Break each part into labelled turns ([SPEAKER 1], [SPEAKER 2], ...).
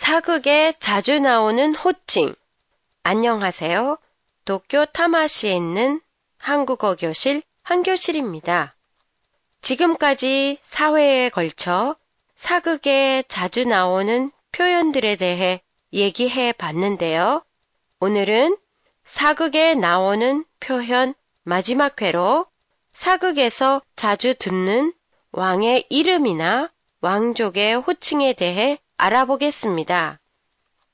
[SPEAKER 1] 사극에 자주 나오는 호칭. 안녕하세요. 도쿄 타마시에 있는 한국어 교실 한교실입니다. 지금까지 사회에 걸쳐 사극에 자주 나오는 표현들에 대해 얘기해 봤는데요. 오늘은 사극에 나오는 표현 마지막 회로 사극에서 자주 듣는 왕의 이름이나 왕족의 호칭에 대해 알아보겠습니다.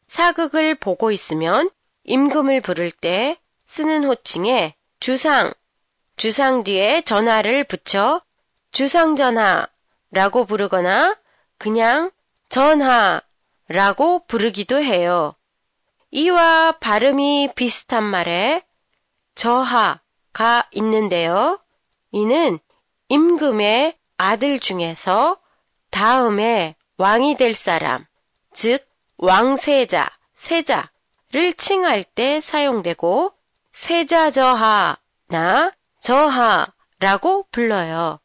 [SPEAKER 1] 사극을 보고 있으면 임금을 부를 때 쓰는 호칭에 주상, 주상 뒤에 전하를 붙여 주상전하라고 부르거나 그냥 전하라고 부르기도 해요. 이와 발음이 비슷한 말에 저하가 있는데요. 이는 임금의 아들 중에서 다음에 왕이 될 사람, 즉 왕세자, 세자를 칭할 때 사용되고 세자 저하나 저하라고 불러요.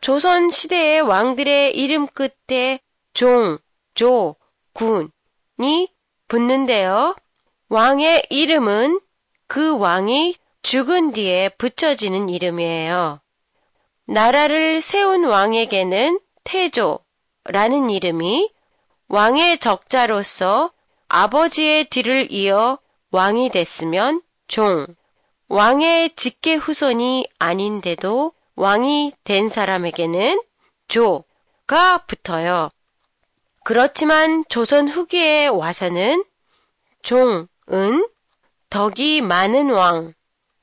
[SPEAKER 1] 조선 시대의 왕들의 이름 끝에 종, 조, 군이 붙는데요. 왕의 이름은 그 왕이 죽은 뒤에 붙여지는 이름이에요. 나라를 세운 왕에게는 태조 라는 이름이 왕의 적자로서 아버지의 뒤를 이어 왕이 됐으면 종, 왕의 직계 후손이 아닌데도 왕이 된 사람에게는 조가 붙어요. 그렇지만 조선 후기에 와서는 종은 덕이 많은 왕,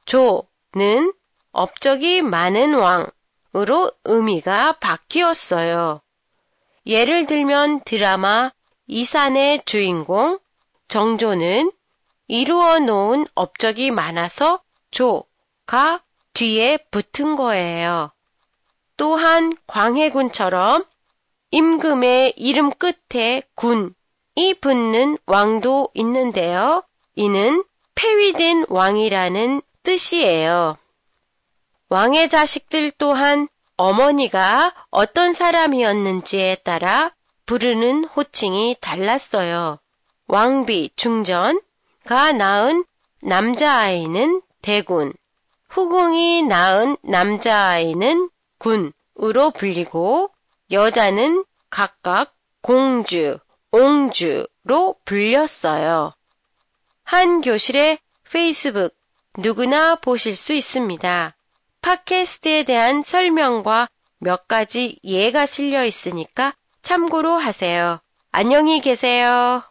[SPEAKER 1] 조는 업적이 많은 왕으로 의미가 바뀌었어요. 예를 들면 드라마 이산의 주인공 정조는 이루어 놓은 업적이 많아서 조가 뒤에 붙은 거예요. 또한 광해군처럼 임금의 이름 끝에 군이 붙는 왕도 있는데요. 이는 폐위된 왕이라는 뜻이에요. 왕의 자식들 또한 어머니가 어떤 사람이었는지에 따라 부르는 호칭이 달랐어요. 왕비 중전가 낳은 남자아이는 대군, 후궁이 낳은 남자아이는 군으로 불리고 여자는 각각 공주, 옹주로 불렸어요. 한 교실의 페이스북 누구나 보실 수 있습니다. 팟캐스트에 대한 설명과 몇 가지 예가 실려 있으니까 참고로 하세요. 안녕히 계세요.